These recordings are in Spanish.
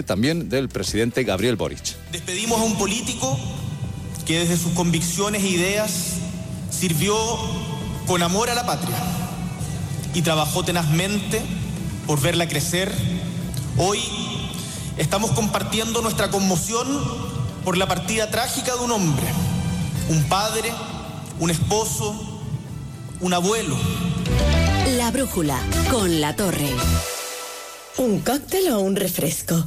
también del presidente Gabriel Boric. Despedimos a un político que desde sus convicciones e ideas sirvió con amor a la patria y trabajó tenazmente por verla crecer. Hoy estamos compartiendo nuestra conmoción por la partida trágica de un hombre, un padre, un esposo, un abuelo. La brújula con la torre. ¿Un cóctel o un refresco?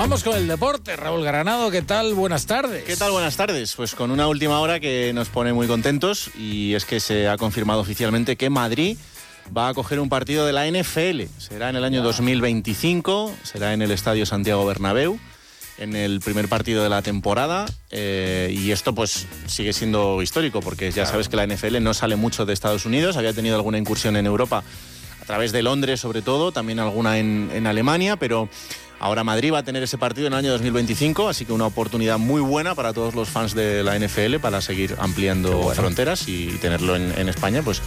Vamos con el deporte. Raúl Granado, ¿qué tal? Buenas tardes. ¿Qué tal? Buenas tardes. Pues con una última hora que nos pone muy contentos y es que se ha confirmado oficialmente que Madrid va a coger un partido de la NFL. Será en el año 2025, será en el Estadio Santiago Bernabéu, en el primer partido de la temporada. eh, y esto pues sigue siendo histórico porque ya sabes que la NFL no sale mucho de Estados Unidos, había tenido alguna incursión en Europa a través de Londres sobre todo, también alguna en, en Alemania, pero ahora Madrid va a tener ese partido en el año 2025, así que una oportunidad muy buena para todos los fans de la NFL para seguir ampliando fronteras y tenerlo en, en España, pues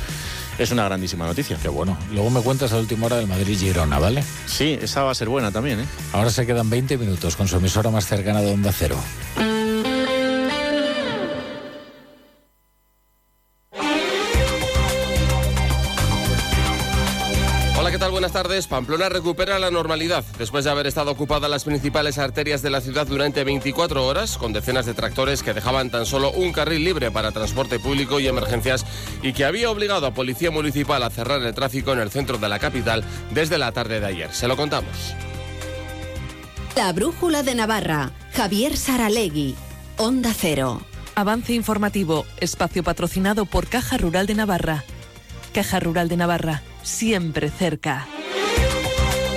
es una grandísima noticia. Qué bueno. Luego me cuentas a última hora del Madrid-Girona, ¿vale? Sí, esa va a ser buena también, ¿eh? Ahora se quedan 20 minutos con su emisora más cercana de Onda Cero. Buenas tardes. Pamplona recupera la normalidad después de haber estado ocupada las principales arterias de la ciudad durante 24 horas, con decenas de tractores que dejaban tan solo un carril libre para transporte público y emergencias y que había obligado a Policía Municipal a cerrar el tráfico en el centro de la capital desde la tarde de ayer. Se lo contamos. La brújula de Navarra. Javier Saralegui. Onda Cero. Avance informativo, espacio patrocinado por Caja Rural de Navarra. Caja Rural de Navarra, siempre cerca.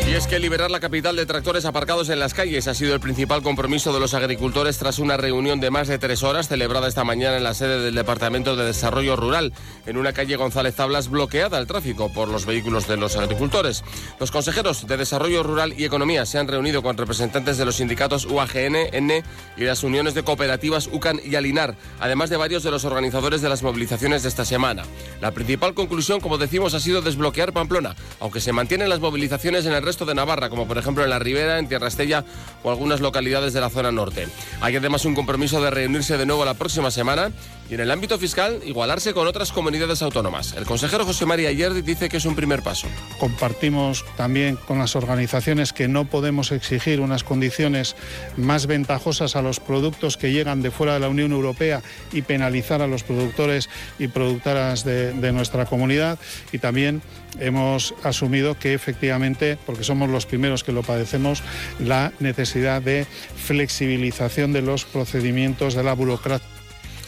Y es que liberar la capital de tractores aparcados en las calles ha sido el principal compromiso de los agricultores tras una reunión de más de tres horas celebrada esta mañana en la sede del Departamento de Desarrollo Rural, en una calle González Tablas bloqueada al tráfico por los vehículos de los agricultores. Los consejeros de Desarrollo Rural y Economía se han reunido con representantes de los sindicatos UAGN, N y las uniones de cooperativas UCAN y Alinar, además de varios de los organizadores de las movilizaciones de esta semana. La principal conclusión, como decimos, ha sido desbloquear Pamplona, aunque se mantienen las movilizaciones en el resto de Navarra, como por ejemplo en la Ribera, en Tierra Estella o algunas localidades de la zona norte. Hay además un compromiso de reunirse de nuevo la próxima semana y en el ámbito fiscal igualarse con otras comunidades autónomas. El consejero José María Yerdi dice que es un primer paso. Compartimos también con las organizaciones que no podemos exigir unas condiciones más ventajosas a los productos que llegan de fuera de la Unión Europea y penalizar a los productores y productoras de, de nuestra comunidad. Y también hemos asumido que efectivamente, porque somos los primeros que lo padecemos, la necesidad de flexibilización de los procedimientos de la burocracia.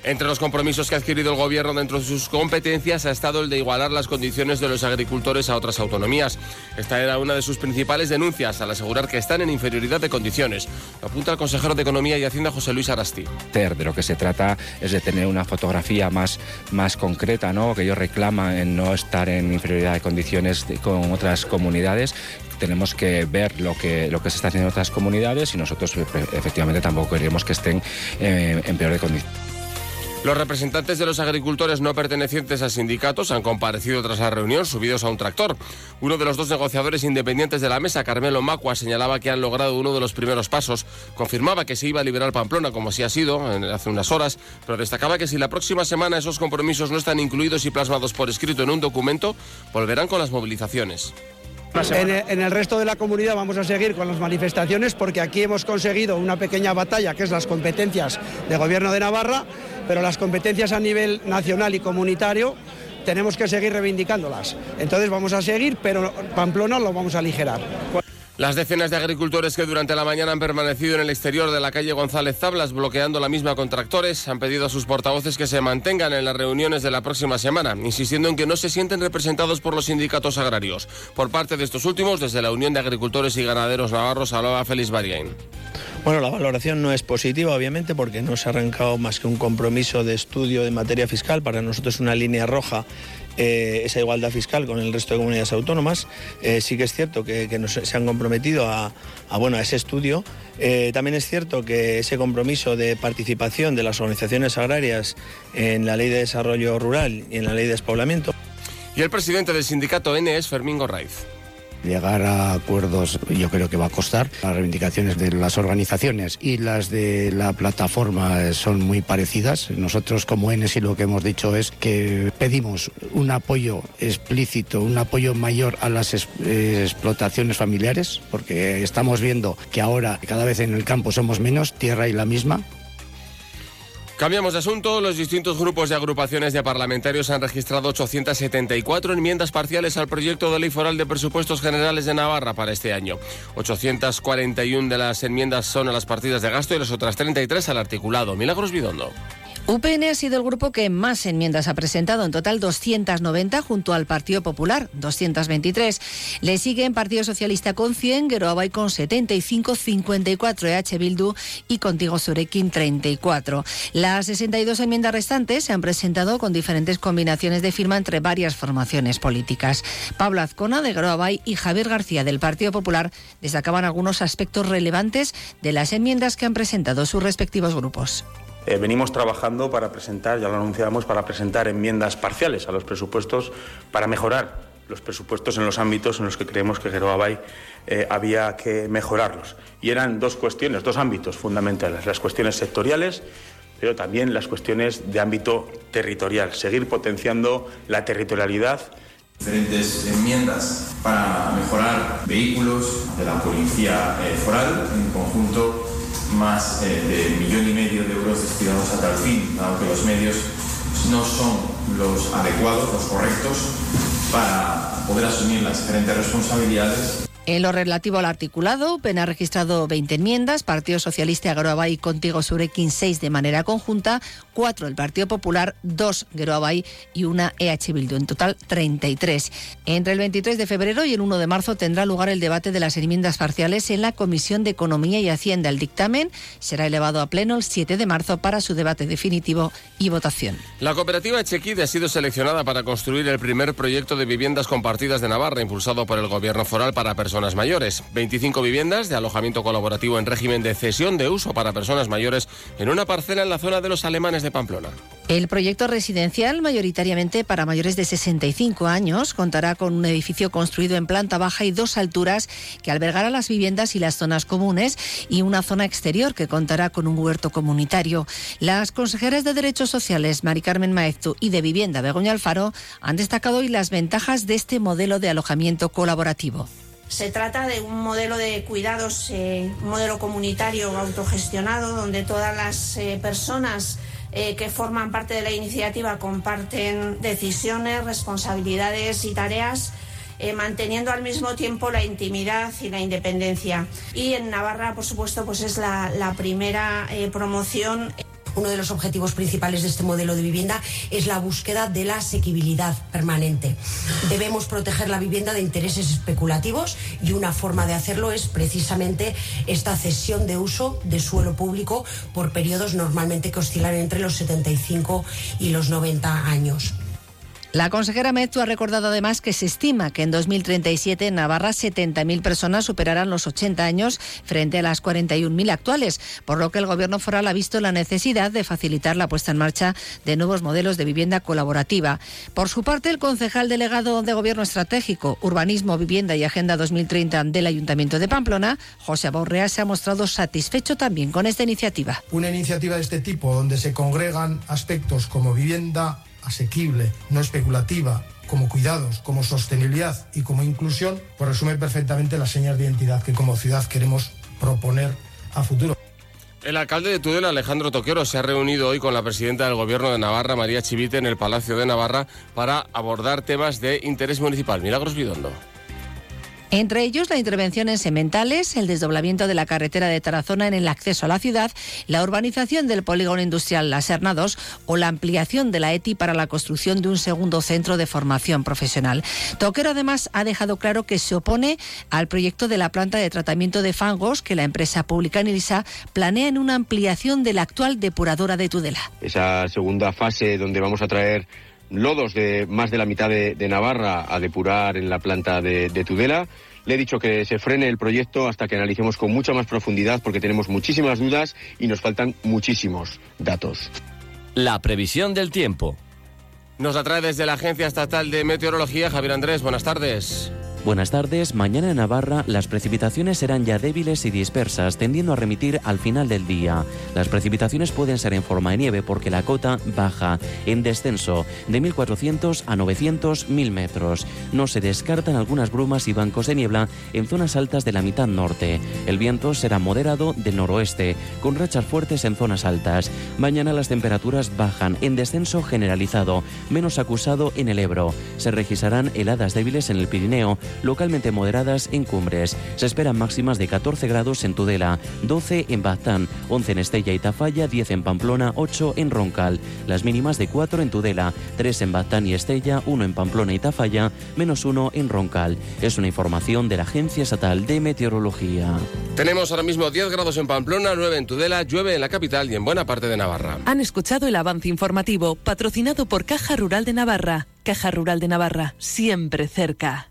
Entre los compromisos que ha adquirido el Gobierno dentro de sus competencias ha estado el de igualar las condiciones de los agricultores a otras autonomías. Esta era una de sus principales denuncias al asegurar que están en inferioridad de condiciones. Lo apunta el consejero de Economía y Hacienda José Luis Arasti. De lo que se trata es de tener una fotografía más, más concreta, ¿no? que ellos reclaman en no estar en inferioridad de condiciones de- con otras comunidades tenemos que ver lo que, lo que se está haciendo en otras comunidades y nosotros e- efectivamente tampoco queremos que estén eh, en peores condiciones. Los representantes de los agricultores no pertenecientes a sindicatos han comparecido tras la reunión subidos a un tractor. Uno de los dos negociadores independientes de la mesa, Carmelo Macua, señalaba que han logrado uno de los primeros pasos. Confirmaba que se iba a liberar Pamplona, como así ha sido hace unas horas, pero destacaba que si la próxima semana esos compromisos no están incluidos y plasmados por escrito en un documento, volverán con las movilizaciones. En el, resto de la comunidad vamos a seguir con las manifestaciones porque aquí hemos conseguido una pequeña batalla que es las competencias de Gobierno de Navarra, pero las competencias a nivel nacional y comunitario tenemos que seguir reivindicándolas. Entonces vamos a seguir, pero Pamplona lo vamos a aligerar. Las decenas de agricultores que durante la mañana han permanecido en el exterior de la calle González Tablas bloqueando la misma con tractores han pedido a sus portavoces que se mantengan en las reuniones de la próxima semana, insistiendo en que no se sienten representados por los sindicatos agrarios. Por parte de estos últimos, desde la Unión de Agricultores y Ganaderos Navarros, hablaba Félix Bariain. Bueno, la valoración no es positiva, obviamente, porque no se ha arrancado más que un compromiso de estudio de materia fiscal. Para nosotros una línea roja eh, esa igualdad fiscal con el resto de comunidades autónomas. Eh, sí que es cierto que, se han comprometido a, bueno, a ese estudio. Eh, también es cierto que ese compromiso de participación de las organizaciones agrarias en la Ley de Desarrollo Rural y en la Ley de Despoblamiento. Y el presidente del sindicato N es Fermín Gorraiz. Llegar a acuerdos yo creo que va a costar. Las reivindicaciones de las organizaciones y las de la plataforma son muy parecidas. Nosotros como ENES y lo que hemos dicho es que pedimos un apoyo explícito, un apoyo mayor a las explotaciones familiares, porque estamos viendo que ahora cada vez en el campo somos menos, tierra y la misma, Cambiamos de asunto. Los distintos grupos y agrupaciones de parlamentarios han registrado 874 enmiendas parciales al proyecto de ley foral de presupuestos generales de Navarra para este año. 841 de las enmiendas son a las partidas de gasto y las otras 33 al articulado. Milagros Bidondo. UPN ha sido el grupo que más enmiendas ha presentado, en total 290 junto al Partido Popular, 223. Le siguen Partido Socialista con 100, Geroabay con 75, 54 EH Bildu y Contigo Surekin 34. Las 62 enmiendas restantes se han presentado con diferentes combinaciones de firma entre varias formaciones políticas. Pablo Azcona de Geroabay y Javier García del Partido Popular destacaban algunos aspectos relevantes de las enmiendas que han presentado sus respectivos grupos. Eh, venimos trabajando para presentar, ya lo anunciamos, para presentar enmiendas parciales a los presupuestos para mejorar los presupuestos en los ámbitos en los que creemos que Geroabay eh, había que mejorarlos. Y eran dos cuestiones, dos ámbitos fundamentales, las cuestiones sectoriales, pero también las cuestiones de ámbito territorial, seguir potenciando la territorialidad diferentes enmiendas para mejorar vehículos de la policía eh, foral en conjunto más eh, de millón y medio de euros destinados a tal fin, dado que los medios no son los adecuados, los correctos, para poder asumir las diferentes responsabilidades en lo relativo al articulado, PEN ha registrado 20 enmiendas, Partido Socialista Agroabay y Contigo Surekin 6 de manera conjunta, 4 el Partido Popular, 2 Geroabay y una EH Bildu, en total 33. Entre el 23 de febrero y el 1 de marzo tendrá lugar el debate de las enmiendas parciales en la Comisión de Economía y Hacienda. El dictamen será elevado a pleno el 7 de marzo para su debate definitivo y votación. La cooperativa Echequide ha sido seleccionada para construir el primer proyecto de viviendas compartidas de Navarra, impulsado por el Gobierno foral para personas personas mayores. 25 viviendas de alojamiento colaborativo en régimen de cesión de uso para personas mayores en una parcela en la zona de los alemanes de Pamplona. El proyecto residencial, mayoritariamente para mayores de 65 años, contará con un edificio construido en planta baja y dos alturas que albergará las viviendas y las zonas comunes y una zona exterior que contará con un huerto comunitario. Las consejeras de Derechos Sociales, Mari Carmen Maeztu, y de Vivienda, Begoña Alfaro, han destacado hoy las ventajas de este modelo de alojamiento colaborativo. Se trata de un modelo de cuidados, eh, un modelo comunitario autogestionado, donde todas las eh, personas eh, que forman parte de la iniciativa comparten decisiones, responsabilidades y tareas. manteniendo al mismo tiempo la intimidad y la independencia. Y en Navarra, por supuesto, pues es la, la primera promoción. Uno de los objetivos principales de este modelo de vivienda es la búsqueda de la asequibilidad permanente. Debemos proteger la vivienda de intereses especulativos y una forma de hacerlo es precisamente esta cesión de uso de suelo público por periodos normalmente que oscilan entre los 75 y los 90 años. La consejera Metu ha recordado además que se estima que en 2037 en Navarra 70.000 personas superarán los 80 años frente a las 41.000 actuales, por lo que el Gobierno foral ha visto la necesidad de facilitar la puesta en marcha de nuevos modelos de vivienda colaborativa. Por su parte, el concejal delegado de Gobierno Estratégico, Urbanismo, Vivienda y Agenda 2030 del Ayuntamiento de Pamplona, José Borrea, se ha mostrado satisfecho también con esta iniciativa. Una iniciativa de este tipo, donde se congregan aspectos como vivienda, asequible, no especulativa, como cuidados, como sostenibilidad y como inclusión, pues resume perfectamente las señas de identidad que como ciudad queremos proponer a futuro. El alcalde de Tudela, Alejandro Toquero, se ha reunido hoy con la presidenta del Gobierno de Navarra, María Chivite, en el Palacio de Navarra para abordar temas de interés municipal. Milagros Vidondo. Entre ellos, la intervención en sementales, el desdoblamiento de la carretera de Tarazona en el acceso a la ciudad, la urbanización del polígono industrial La Serna 2 o la ampliación de la ETI para la construcción de un segundo centro de formación profesional. Toquero además ha dejado claro que se opone al proyecto de la planta de tratamiento de fangos que la empresa pública Nilsa planea en una ampliación de la actual depuradora de Tudela. Esa segunda fase donde vamos a traer lodos de más de la mitad de, Navarra a depurar en la planta de, de Tudela. Le he dicho que se frene el proyecto hasta que analicemos con mucha más profundidad porque tenemos muchísimas dudas y nos faltan muchísimos datos. La previsión del tiempo. Nos la trae desde la Agencia Estatal de Meteorología Javier Andrés. Buenas tardes. Buenas tardes. Mañana en Navarra las precipitaciones serán ya débiles y dispersas, tendiendo a remitir al final del día. Las precipitaciones pueden ser en forma de nieve porque la cota baja en descenso de 1.400 a 900 mil metros. No se descartan algunas brumas y bancos de niebla en zonas altas de la mitad norte. El viento será moderado del noroeste, con rachas fuertes en zonas altas. Mañana las temperaturas bajan en descenso generalizado, menos acusado en el Ebro. Se registrarán heladas débiles en el Pirineo localmente moderadas en cumbres. Se esperan máximas de 14 grados en Tudela, 12 en Baztán, 11 en Estella y Tafalla, 10 en Pamplona, 8 en Roncal. Las mínimas de 4 en Tudela, 3 en Baztán y Estella, 1 en Pamplona y Tafalla, menos 1 en Roncal. Es una información de la Agencia Estatal de Meteorología. Tenemos ahora mismo 10 grados en Pamplona, 9 en Tudela, llueve en la capital y en buena parte de Navarra. Han escuchado el avance informativo patrocinado por Caja Rural de Navarra. Caja Rural de Navarra, siempre cerca.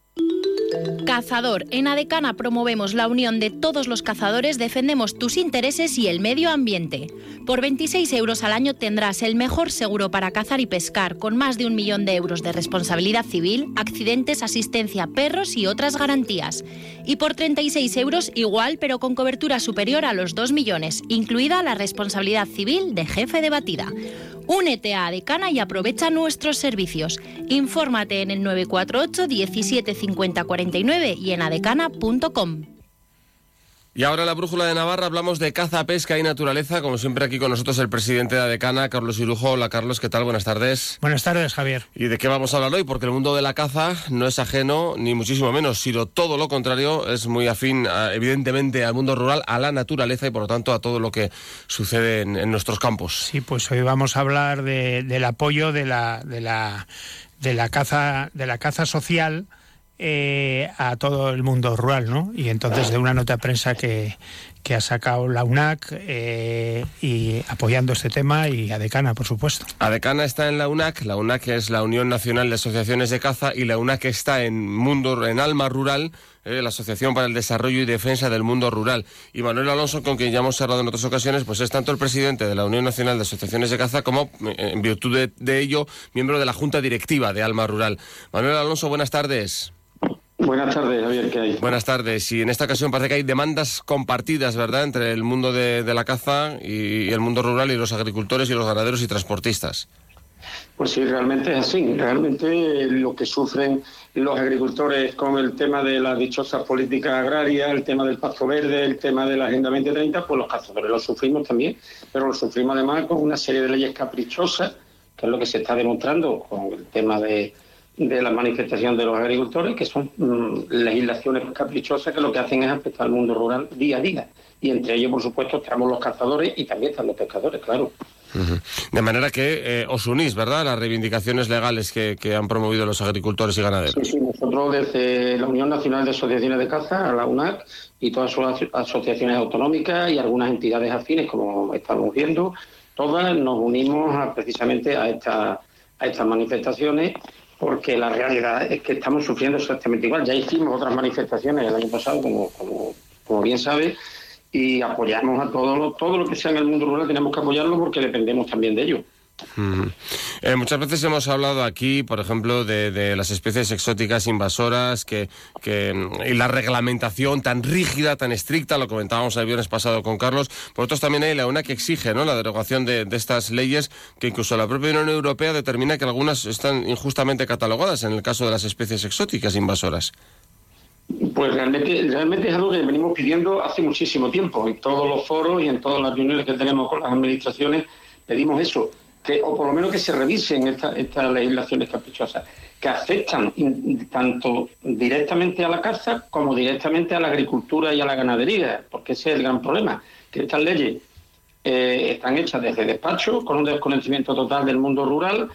Cazador. En Adecana promovemos la unión de todos los cazadores, defendemos tus intereses y el medio ambiente. Por 26 euros al año tendrás el mejor seguro para cazar y pescar, con más de un millón de euros de responsabilidad civil, accidentes, asistencia, perros y otras garantías. Y por 36 euros igual, pero con cobertura superior a los 2 millones, incluida la responsabilidad civil de jefe de batida. Únete a Adecana y aprovecha nuestros servicios. Infórmate en el 948 17 50 49 y en adecana.com. Y ahora en la Brújula de Navarra hablamos de caza, pesca y naturaleza. Como siempre aquí con nosotros el presidente de Adecana, Carlos Irujo. Hola Carlos, ¿qué tal? Buenas tardes. Buenas tardes, Javier. ¿Y de qué vamos a hablar hoy? Porque el mundo de la caza no es ajeno, ni muchísimo menos, sino todo lo contrario, es muy afín evidentemente al mundo rural, a la naturaleza y por lo tanto a todo lo que sucede en, nuestros campos. Sí, pues hoy vamos a hablar del apoyo de la, de la, de la caza, de la caza social eh, a todo el mundo rural, ¿no? Y entonces de una nota de prensa que, que ha sacado la UNAC eh, y apoyando este tema y ADECANA, por supuesto. ADECANA está en la UNAC, la UNAC es la Unión Nacional de Asociaciones de Caza y la UNAC está en Mundo en Alma Rural, eh, la Asociación para el Desarrollo y Defensa del Mundo Rural. Y Manuel Alonso, con quien ya hemos hablado en otras ocasiones, pues es tanto el presidente de la Unión Nacional de Asociaciones de Caza como, en virtud de, de ello, miembro de la Junta Directiva de Alma Rural. Manuel Alonso, buenas tardes. Buenas tardes, Javier, ¿qué hay? Buenas tardes. Y en esta ocasión parece que hay demandas compartidas, ¿verdad?, entre el mundo de, la caza y, el mundo rural y los agricultores y los ganaderos y transportistas. Pues sí, realmente es así. Realmente lo que sufren los agricultores con el tema de las dichosas políticas agrarias, el tema del pasto verde, el tema de la Agenda 2030, pues los cazadores lo sufrimos también, pero lo sufrimos además con una serie de leyes caprichosas, que es lo que se está demostrando con el tema de de la manifestación de los agricultores, que son mm, legislaciones caprichosas que lo que hacen es afectar al mundo rural día a día. Y entre ellos, por supuesto, estamos los cazadores y también están los pescadores, claro. De manera que eh, os unís, ¿verdad?, las reivindicaciones legales que, han promovido los agricultores y ganaderos. Sí, sí, nosotros desde la Unión Nacional de Asociaciones de Caza, la UNAC, y todas sus asociaciones autonómicas y algunas entidades afines, como estamos viendo, todas nos unimos precisamente a, esta, a estas manifestaciones porque la realidad es que estamos sufriendo exactamente igual. Ya hicimos otras manifestaciones el año pasado, como, como, bien sabe, y apoyamos a todo lo, todo lo que sea en el mundo rural, tenemos que apoyarlo porque dependemos también de ello. Eh, muchas veces hemos hablado aquí, por ejemplo, de, las especies exóticas invasoras que, y la reglamentación tan rígida, tan estricta, lo comentábamos el viernes pasado con Carlos. Por otros también hay la UNA que exige ¿no? la derogación de, estas leyes que incluso la propia Unión Europea determina que algunas están injustamente catalogadas en el caso de las especies exóticas invasoras. Pues realmente, realmente es algo que venimos pidiendo hace muchísimo tiempo. En todos los foros y en todas las reuniones que tenemos con las administraciones pedimos eso que, o por lo menos que se revisen estas legislaciones caprichosas, que afectan tanto directamente a la caza como directamente a la agricultura y a la ganadería, porque ese es el gran problema, que estas leyes eh, están hechas desde despacho, con un desconocimiento total del mundo rural,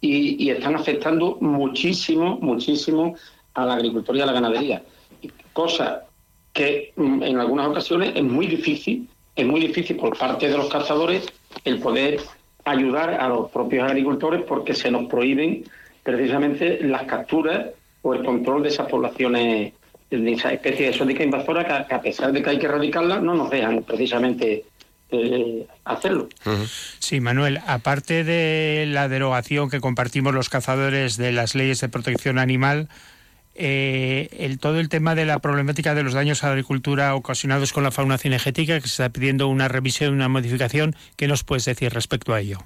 y, están afectando muchísimo, muchísimo a la agricultura y a la ganadería. Cosa que mm, en algunas ocasiones es muy difícil, es muy difícil por parte de los cazadores el poder ayudar a los propios agricultores porque se nos prohíben precisamente las capturas o el control de esas poblaciones, de esas especies exóticas invasoras que, a pesar de que hay que erradicarlas, no nos dejan precisamente eh, hacerlo. Sí, Manuel, aparte de la derogación que compartimos los cazadores de las leyes de protección animal, eh, todo el tema de la problemática de los daños a la agricultura ocasionados con la fauna cinegética, que se está pidiendo una revisión, una modificación. ¿Qué nos puedes decir respecto a ello?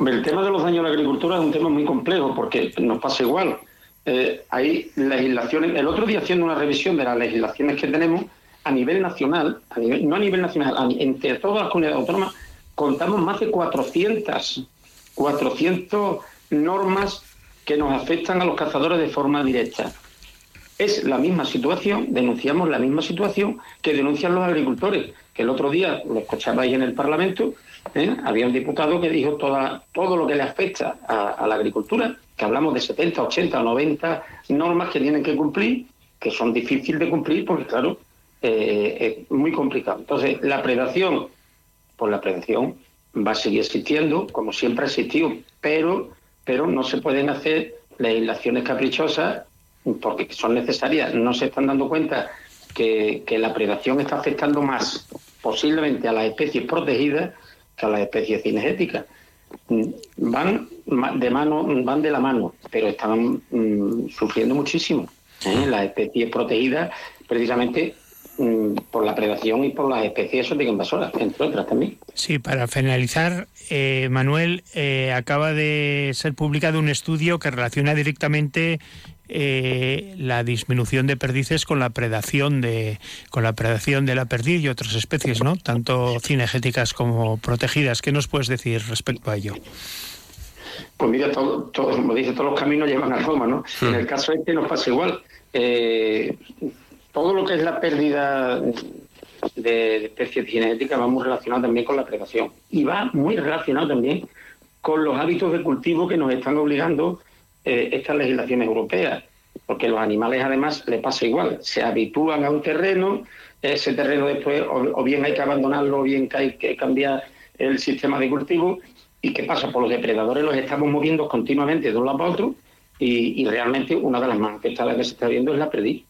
el tema de los daños a la agricultura es un tema muy complejo porque nos pasa igual. Eh, hay legislaciones. El otro día haciendo una revisión de las legislaciones que tenemos a nivel nacional, no a nivel nacional, entre todas las comunidades autónomas, contamos más de 400, 400 normas que nos afectan a los cazadores de forma directa. Es la misma situación, denunciamos la misma situación que denuncian los agricultores, que el otro día lo escuchabais en el Parlamento, ¿eh? había un diputado que dijo toda, todo lo que le afecta a, la agricultura, que hablamos de 70, 80, 90 normas que tienen que cumplir, que son difíciles de cumplir porque, claro, eh, es muy complicado. Entonces, la predación, pues la prevención va a seguir existiendo, como siempre ha existido, pero pero no se pueden hacer legislaciones caprichosas porque son necesarias. No se están dando cuenta que, la predación está afectando más posiblemente a las especies protegidas que a las especies cinegéticas. Van de mano, van de la mano, pero están mm, sufriendo muchísimo. ¿eh? Las especies protegidas, precisamente Mm, por la predación y por las especies de invasoras, entre otras también. Sí, para finalizar, eh, Manuel, eh, acaba de ser publicado un estudio que relaciona directamente eh, la disminución de perdices con la predación de con la predación de la perdiz y otras especies, ¿no? Tanto cinegéticas como protegidas. ¿Qué nos puedes decir respecto a ello? Pues mira, todo, como dice, todos los caminos llevan a Roma, ¿no? En el caso este nos pasa igual. Eh, todo lo que es la pérdida de, especies genéticas va muy relacionado también con la predación y va muy relacionado también con los hábitos de cultivo que nos están obligando eh, estas legislaciones europeas, porque los animales además les pasa igual, se habitúan a un terreno, ese terreno después o, bien hay que abandonarlo o bien que hay que cambiar el sistema de cultivo y qué pasa, por los depredadores los estamos moviendo continuamente de un lado para otro y, realmente una de las más que se está viendo es la perdiz.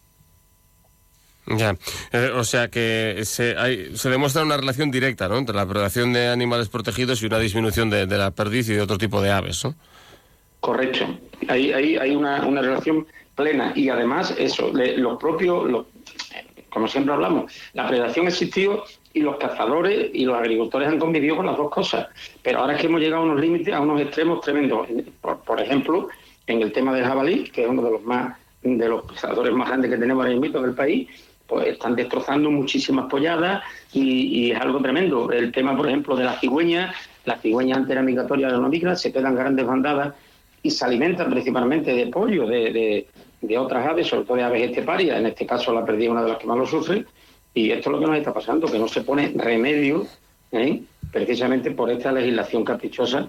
Ya, eh, o sea que se, hay, se demuestra una relación directa ¿no? entre la predación de animales protegidos y una disminución de, la perdiz y de otro tipo de aves, ¿no? Correcto. Hay, hay, hay una, relación plena y además eso, los propios, como siempre hablamos, la predación existió y los cazadores y los agricultores han convivido con las dos cosas. Pero ahora es que hemos llegado a unos límites, a unos extremos tremendos. Por, ejemplo, en el tema del jabalí, que es uno de los más de los cazadores más grandes que tenemos ahora mismo en el país, pues están destrozando muchísimas polladas y, es algo tremendo. El tema, por ejemplo, de las cigüeñas, las cigüeñas antes eran migratorias, no migran, se quedan grandes bandadas y se alimentan principalmente de pollo, de, otras aves, sobre todo de aves esteparias. En este caso la perdí una de las que más lo sufre. Y esto es lo que nos está pasando, que no se pone remedio ¿eh? precisamente por esta legislación caprichosa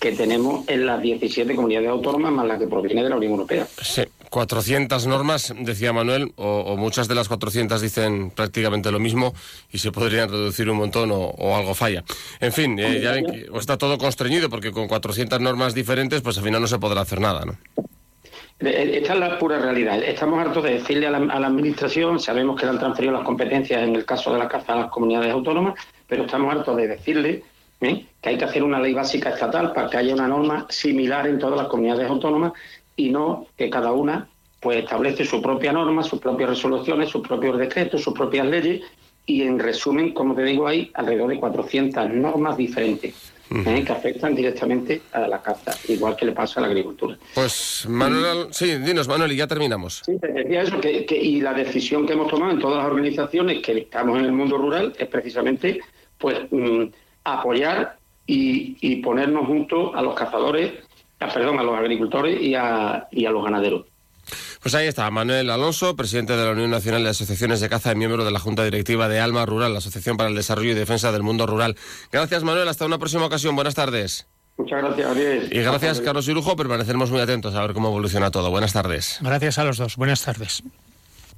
que tenemos en las 17 comunidades autónomas más la que proviene de la Unión Europea. Sí, 400 normas, decía Manuel, o, muchas de las 400 dicen prácticamente lo mismo y se podrían reducir un montón o, algo falla. En fin, eh, ya ven que está todo constreñido porque con 400 normas diferentes pues al final no se podrá hacer nada, ¿no? Esta es la pura realidad. Estamos hartos de decirle a la, Administración, sabemos que le han transferido las competencias en el caso de la caza a las comunidades autónomas, pero estamos hartos de decirle ¿eh? que hay que hacer una ley básica estatal para que haya una norma similar en todas las comunidades autónomas y no que cada una pues establece su propia norma, sus propias resoluciones, sus propios decretos, sus propias leyes y en resumen, como te digo, hay alrededor de 400 normas diferentes. ¿eh? que afectan directamente a la caza, igual que le pasa a la agricultura. Pues Manuel, sí, dinos Manuel y ya terminamos. Sí, te decía eso, que, que- y la decisión que hemos tomado en todas las organizaciones que estamos en el mundo rural es precisamente pues mm, apoyar y, y ponernos juntos a los cazadores, perdón, a los agricultores y a, y a los ganaderos. Pues ahí está, Manuel Alonso, presidente de la Unión Nacional de Asociaciones de Caza y miembro de la Junta Directiva de Alma Rural, la Asociación para el Desarrollo y Defensa del Mundo Rural. Gracias, Manuel. Hasta una próxima ocasión. Buenas tardes. Muchas gracias, Ariel. Y gracias, Carlos y Lujo. Permaneceremos muy atentos a ver cómo evoluciona todo. Buenas tardes. Gracias a los dos. Buenas tardes.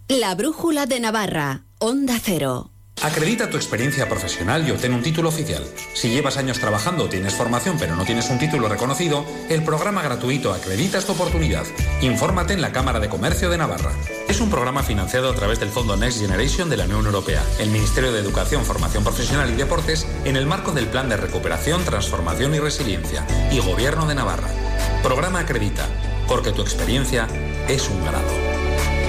La Brújula de Navarra, Onda Cero. Acredita tu experiencia profesional y obtén un título oficial. Si llevas años trabajando o tienes formación pero no tienes un título reconocido, el programa gratuito Acredita tu oportunidad. Infórmate en la Cámara de Comercio de Navarra. Es un programa financiado a través del Fondo Next Generation de la Unión Europea, el Ministerio de Educación, Formación Profesional y Deportes en el marco del Plan de Recuperación, Transformación y Resiliencia y Gobierno de Navarra. Programa Acredita, porque tu experiencia es un grado.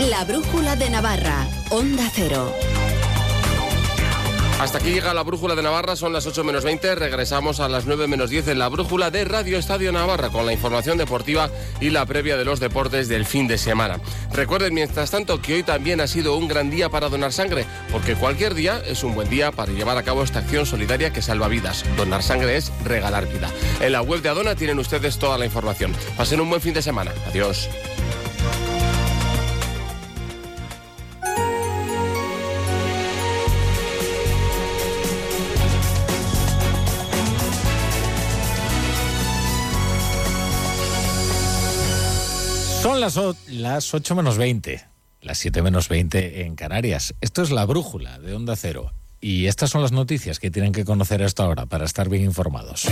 La Brújula de Navarra, Onda Cero. Hasta aquí llega la brújula de Navarra, son las 8 menos 20. Regresamos a las 9 menos 10 en la brújula de Radio Estadio Navarra con la información deportiva y la previa de los deportes del fin de semana. Recuerden, mientras tanto, que hoy también ha sido un gran día para donar sangre, porque cualquier día es un buen día para llevar a cabo esta acción solidaria que salva vidas. Donar sangre es regalar vida. En la web de Adona tienen ustedes toda la información. Pasen un buen fin de semana. Adiós. Las, las 8 menos 20, las 7 menos 20 en Canarias. Esto es la brújula de Onda Cero. Y estas son las noticias que tienen que conocer a esta hora para estar bien informados.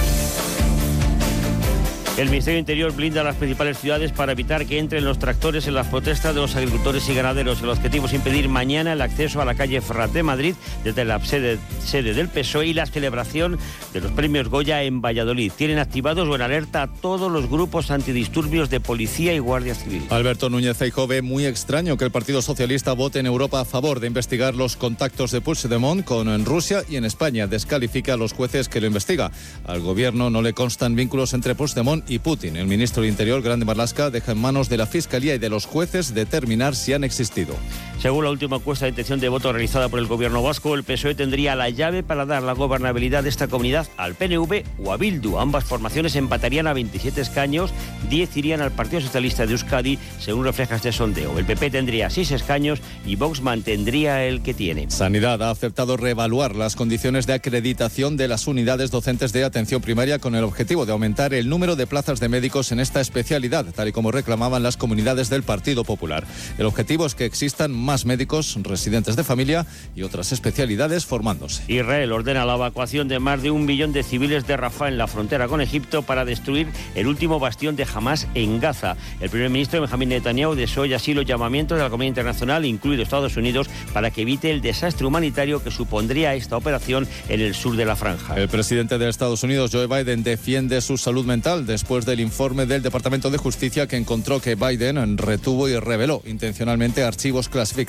El Ministerio Interior blinda las principales ciudades para evitar que entren los tractores en las protestas de los agricultores y ganaderos. El objetivo es impedir mañana el acceso a la calle Ferrat de Madrid desde la sede, sede del PSOE y la celebración de los premios Goya en Valladolid. Tienen activados o en alerta a todos los grupos antidisturbios de policía y guardia civil. Alberto Núñez Feijóo ve muy extraño que el Partido Socialista vote en Europa a favor de investigar los contactos de Puigdemont con Rusia y en España descalifica a los jueces que lo investiga. Al gobierno no le constan vínculos entre Puigdemont y Putin. El ministro del Interior, Grande Marlaska, deja en manos de la Fiscalía y de los jueces determinar si han existido. Según la última encuesta de intención de voto realizada por el gobierno vasco, el PSOE tendría la llave para dar la gobernabilidad de esta comunidad al PNV o a Bildu. Ambas formaciones empatarían a 27 escaños, 10 irían al Partido Socialista de Euskadi, según refleja este sondeo. El PP tendría 6 escaños y Vox mantendría el que tiene. Sanidad ha aceptado reevaluar las condiciones de acreditación de las unidades docentes de atención primaria con el objetivo de aumentar el número de plazas de médicos en esta especialidad, tal y como reclamaban las comunidades del Partido Popular. El objetivo es que existan más médicos, residentes de familia y otras especialidades formándose. Israel ordena la evacuación de más de un millón de civiles de Rafah en la frontera con Egipto para destruir el último bastión de Hamas en Gaza. El primer ministro Benjamín Netanyahu desoya así los llamamientos de la comunidad internacional, incluido Estados Unidos, para que evite el desastre humanitario que supondría esta operación en el sur de la franja. El presidente de Estados Unidos, Joe Biden, defiende su salud mental después del informe del Departamento de Justicia que encontró que Biden retuvo y reveló intencionalmente archivos clasificados